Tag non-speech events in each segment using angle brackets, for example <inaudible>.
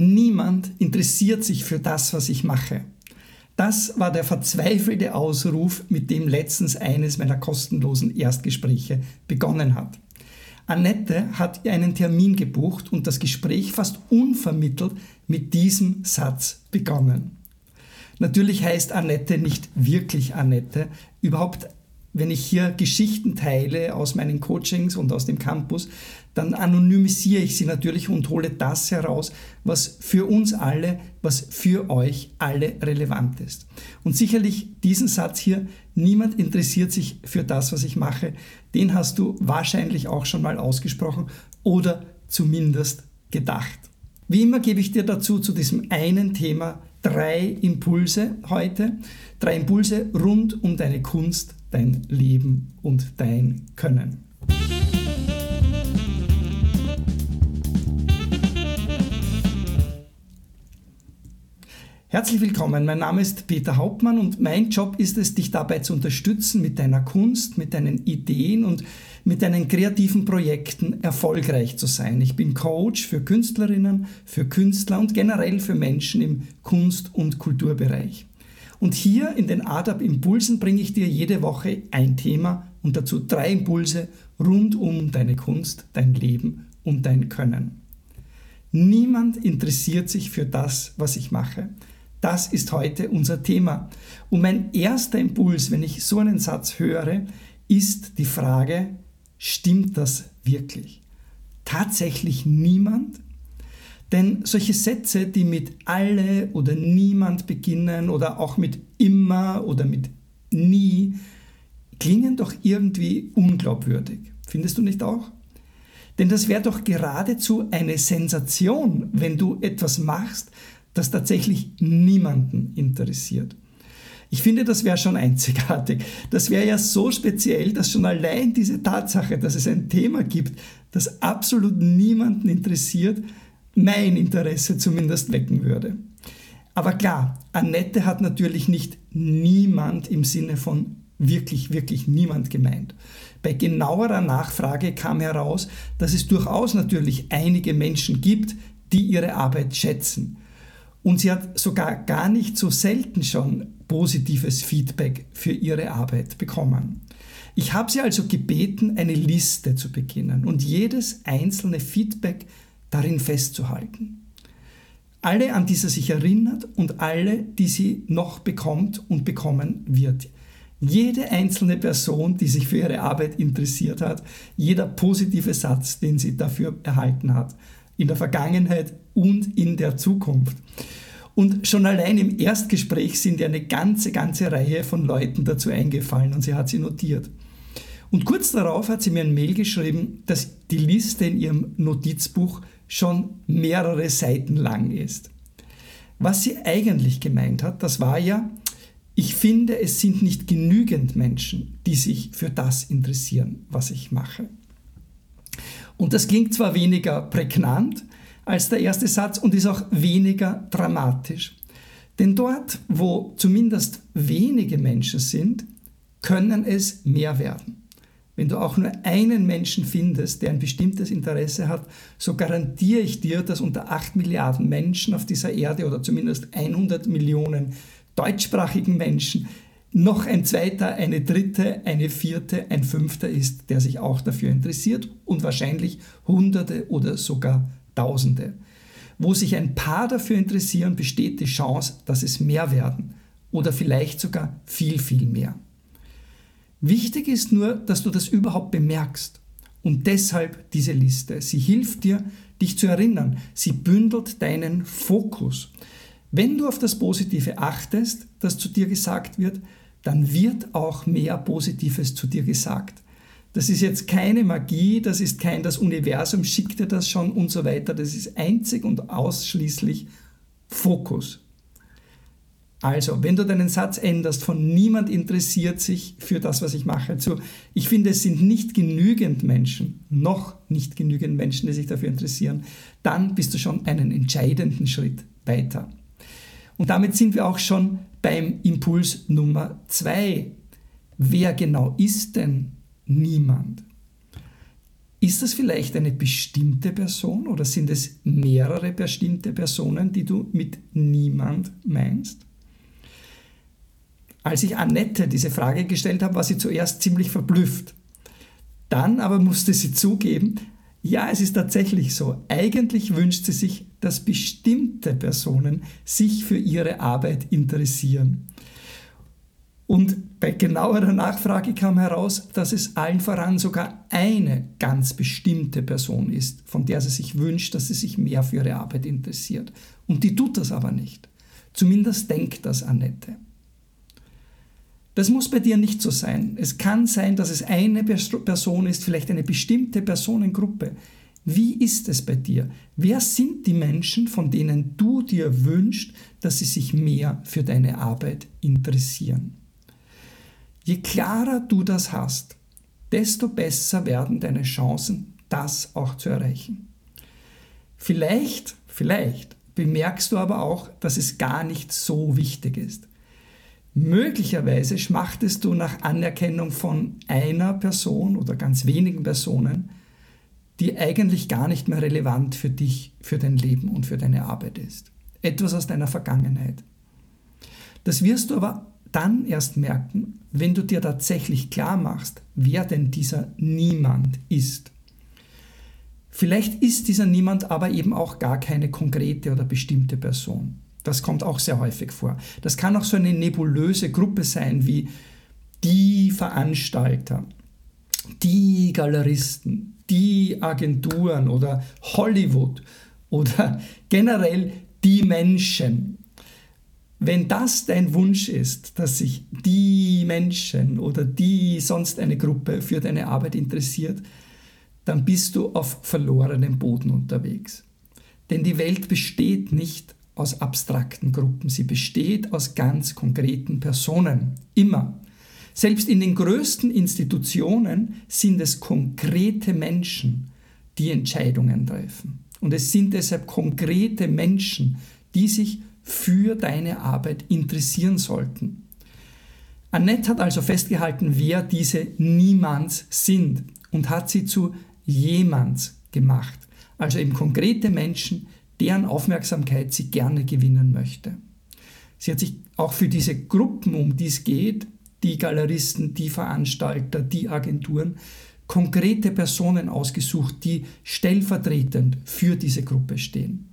Niemand interessiert sich für das, was ich mache. Das war der verzweifelte Ausruf, mit dem letztens eines meiner kostenlosen Erstgespräche begonnen hat. Annette hat einen Termin gebucht und das Gespräch fast unvermittelt mit diesem Satz begonnen. Natürlich heißt Annette nicht wirklich Annette. Überhaupt wenn ich hier Geschichten teile aus meinen Coachings und aus dem Campus, dann anonymisiere ich sie natürlich und hole das heraus, was für uns alle, was für euch alle relevant ist. Und sicherlich diesen Satz hier, niemand interessiert sich für das, was ich mache, den hast du wahrscheinlich auch schon mal ausgesprochen oder zumindest gedacht. Wie immer gebe ich dir dazu zu diesem einen Thema drei Impulse heute, drei Impulse rund um deine Kunst dein Leben und dein Können. Herzlich willkommen, mein Name ist Peter Hauptmann und mein Job ist es, dich dabei zu unterstützen, mit deiner Kunst, mit deinen Ideen und mit deinen kreativen Projekten erfolgreich zu sein. Ich bin Coach für Künstlerinnen, für Künstler und generell für Menschen im Kunst- und Kulturbereich. Und hier in den ADAP Impulsen bringe ich dir jede Woche ein Thema und dazu drei Impulse rund um deine Kunst, dein Leben und dein Können. Niemand interessiert sich für das, was ich mache. Das ist heute unser Thema. Und mein erster Impuls, wenn ich so einen Satz höre, ist die Frage, stimmt das wirklich? Tatsächlich niemand? Denn solche Sätze, die mit alle oder niemand beginnen oder auch mit immer oder mit nie, klingen doch irgendwie unglaubwürdig. Findest du nicht auch? Denn das wäre doch geradezu eine Sensation, wenn du etwas machst, das tatsächlich niemanden interessiert. Ich finde, das wäre schon einzigartig. Das wäre ja so speziell, dass schon allein diese Tatsache, dass es ein Thema gibt, das absolut niemanden interessiert, mein Interesse zumindest wecken würde. Aber klar, Annette hat natürlich nicht niemand im Sinne von wirklich, wirklich niemand gemeint. Bei genauerer Nachfrage kam heraus, dass es durchaus natürlich einige Menschen gibt, die ihre Arbeit schätzen. Und sie hat sogar gar nicht so selten schon positives Feedback für ihre Arbeit bekommen. Ich habe sie also gebeten, eine Liste zu beginnen und jedes einzelne Feedback darin festzuhalten. Alle, an die sie sich erinnert und alle, die sie noch bekommt und bekommen wird. Jede einzelne Person, die sich für ihre Arbeit interessiert hat, jeder positive Satz, den sie dafür erhalten hat, in der Vergangenheit und in der Zukunft. Und schon allein im Erstgespräch sind ihr eine ganze, ganze Reihe von Leuten dazu eingefallen und sie hat sie notiert. Und kurz darauf hat sie mir ein Mail geschrieben, dass die Liste in ihrem Notizbuch schon mehrere Seiten lang ist. Was sie eigentlich gemeint hat, das war ja, ich finde, es sind nicht genügend Menschen, die sich für das interessieren, was ich mache. Und das klingt zwar weniger prägnant als der erste Satz und ist auch weniger dramatisch. Denn dort, wo zumindest wenige Menschen sind, können es mehr werden. Wenn du auch nur einen Menschen findest, der ein bestimmtes Interesse hat, so garantiere ich dir, dass unter 8 Milliarden Menschen auf dieser Erde oder zumindest 100 Millionen deutschsprachigen Menschen noch ein zweiter, eine dritte, eine vierte, ein fünfter ist, der sich auch dafür interessiert und wahrscheinlich Hunderte oder sogar Tausende. Wo sich ein paar dafür interessieren, besteht die Chance, dass es mehr werden oder vielleicht sogar viel, viel mehr. Wichtig ist nur, dass du das überhaupt bemerkst. Und deshalb diese Liste. Sie hilft dir, dich zu erinnern. Sie bündelt deinen Fokus. Wenn du auf das Positive achtest, das zu dir gesagt wird, dann wird auch mehr Positives zu dir gesagt. Das ist jetzt keine Magie, das ist kein, das Universum schickt dir das schon und so weiter. Das ist einzig und ausschließlich Fokus. Also, wenn du deinen Satz änderst von niemand interessiert sich für das, was ich mache, zu ich finde, es sind nicht genügend Menschen, noch nicht genügend Menschen, die sich dafür interessieren, dann bist du schon einen entscheidenden Schritt weiter. Und damit sind wir auch schon beim Impuls Nummer zwei. Wer genau ist denn niemand? Ist das vielleicht eine bestimmte Person oder sind es mehrere bestimmte Personen, die du mit niemand meinst? Als ich Annette diese Frage gestellt habe, war sie zuerst ziemlich verblüfft. Dann aber musste sie zugeben, ja, es ist tatsächlich so. Eigentlich wünscht sie sich, dass bestimmte Personen sich für ihre Arbeit interessieren. Und bei genauerer Nachfrage kam heraus, dass es allen voran sogar eine ganz bestimmte Person ist, von der sie sich wünscht, dass sie sich mehr für ihre Arbeit interessiert. Und die tut das aber nicht. Zumindest denkt das Annette. Das muss bei dir nicht so sein. Es kann sein, dass es eine Person ist, vielleicht eine bestimmte Personengruppe. Wie ist es bei dir? Wer sind die Menschen, von denen du dir wünschst, dass sie sich mehr für deine Arbeit interessieren? Je klarer du das hast, desto besser werden deine Chancen, das auch zu erreichen. Vielleicht, vielleicht bemerkst du aber auch, dass es gar nicht so wichtig ist. Möglicherweise schmachtest du nach Anerkennung von einer Person oder ganz wenigen Personen, die eigentlich gar nicht mehr relevant für dich, für dein Leben und für deine Arbeit ist. Etwas aus deiner Vergangenheit. Das wirst du aber dann erst merken, wenn du dir tatsächlich klar machst, wer denn dieser Niemand ist. Vielleicht ist dieser Niemand aber eben auch gar keine konkrete oder bestimmte Person. Das kommt auch sehr häufig vor. Das kann auch so eine nebulöse Gruppe sein wie die Veranstalter, die Galeristen, die Agenturen oder Hollywood oder <laughs> generell die Menschen. Wenn das dein Wunsch ist, dass sich die Menschen oder die sonst eine Gruppe für deine Arbeit interessiert, dann bist du auf verlorenem Boden unterwegs. Denn die Welt besteht nicht aus abstrakten Gruppen. Sie besteht aus ganz konkreten Personen. Immer. Selbst in den größten Institutionen sind es konkrete Menschen, die Entscheidungen treffen. Und es sind deshalb konkrete Menschen, die sich für deine Arbeit interessieren sollten. Annette hat also festgehalten, wer diese Niemands sind und hat sie zu Jemands gemacht. Also eben konkrete Menschen, deren Aufmerksamkeit sie gerne gewinnen möchte. Sie hat sich auch für diese Gruppen, um die es geht, die Galeristen, die Veranstalter, die Agenturen, konkrete Personen ausgesucht, die stellvertretend für diese Gruppe stehen.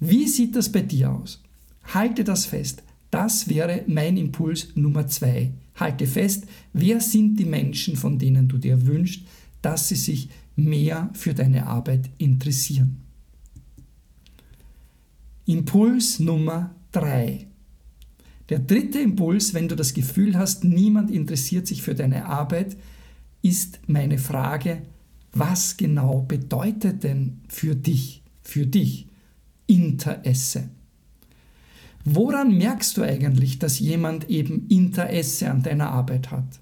Wie sieht das bei dir aus? Halte das fest. Das wäre mein Impuls Nummer zwei. Halte fest, wer sind die Menschen, von denen du dir wünschst, dass sie sich mehr für deine Arbeit interessieren. Impuls Nummer drei. Der dritte Impuls, wenn du das Gefühl hast, niemand interessiert sich für deine Arbeit, ist meine Frage, was genau bedeutet denn für dich, für dich Interesse? Woran merkst du eigentlich, dass jemand eben Interesse an deiner Arbeit hat?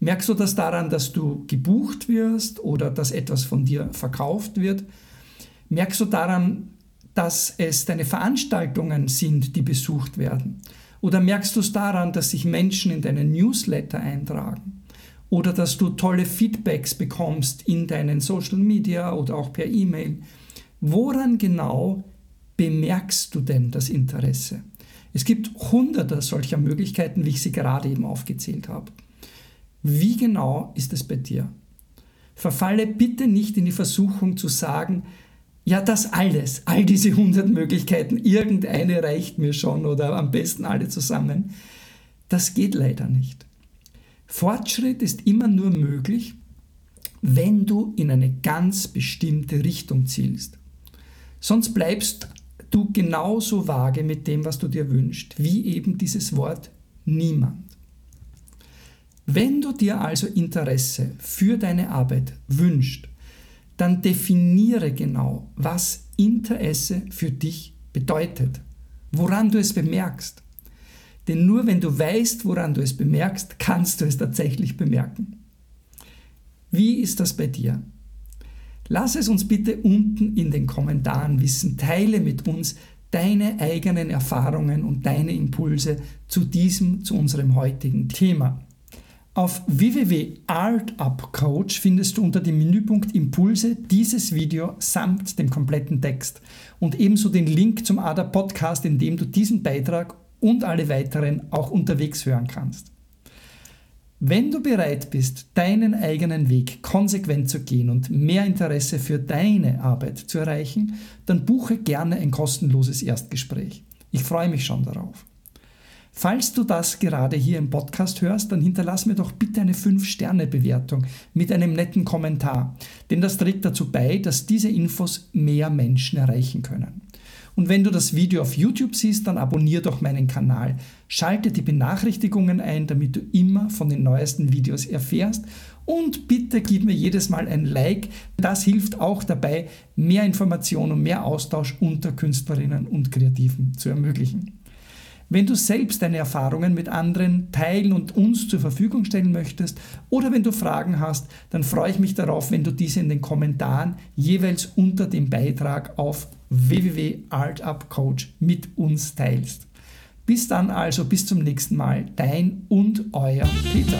Merkst du das daran, dass du gebucht wirst oder dass etwas von dir verkauft wird? Merkst du daran, dass es deine Veranstaltungen sind, die besucht werden? Oder merkst du es daran, dass sich Menschen in deinen Newsletter eintragen? Oder dass du tolle Feedbacks bekommst in deinen Social Media oder auch per E-Mail? Woran genau bemerkst du denn das Interesse? Es gibt hunderte solcher Möglichkeiten, wie ich sie gerade eben aufgezählt habe. Wie genau ist es bei dir? Verfalle bitte nicht in die Versuchung zu sagen, ja, das alles, all diese 100 Möglichkeiten, irgendeine reicht mir schon oder am besten alle zusammen. Das geht leider nicht. Fortschritt ist immer nur möglich, wenn du in eine ganz bestimmte Richtung zielst. Sonst bleibst du genauso vage mit dem, was du dir wünschst, wie eben dieses Wort niemand. Wenn du dir also Interesse für deine Arbeit wünschst, dann definiere genau, was Interesse für dich bedeutet, woran du es bemerkst. Denn nur wenn du weißt, woran du es bemerkst, kannst du es tatsächlich bemerken. Wie ist das bei dir? Lass es uns bitte unten in den Kommentaren wissen. Teile mit uns deine eigenen Erfahrungen und deine Impulse zu diesem, zu unserem heutigen Thema. Auf www.artupcoach findest du unter dem Menüpunkt Impulse dieses Video samt dem kompletten Text und ebenso den Link zum ADA Podcast, in dem du diesen Beitrag und alle weiteren auch unterwegs hören kannst. Wenn du bereit bist, deinen eigenen Weg konsequent zu gehen und mehr Interesse für deine Arbeit zu erreichen, dann buche gerne ein kostenloses Erstgespräch. Ich freue mich schon darauf. Falls du das gerade hier im Podcast hörst, dann hinterlass mir doch bitte eine 5-Sterne-Bewertung mit einem netten Kommentar, denn das trägt dazu bei, dass diese Infos mehr Menschen erreichen können. Und wenn du das Video auf YouTube siehst, dann abonniere doch meinen Kanal. Schalte die Benachrichtigungen ein, damit du immer von den neuesten Videos erfährst. Und bitte gib mir jedes Mal ein Like. Das hilft auch dabei, mehr Information und mehr Austausch unter Künstlerinnen und Kreativen zu ermöglichen. Wenn du selbst deine Erfahrungen mit anderen teilen und uns zur Verfügung stellen möchtest oder wenn du Fragen hast, dann freue ich mich darauf, wenn du diese in den Kommentaren jeweils unter dem Beitrag auf www.artupcoach mit uns teilst. Bis dann also, bis zum nächsten Mal, dein und euer Peter.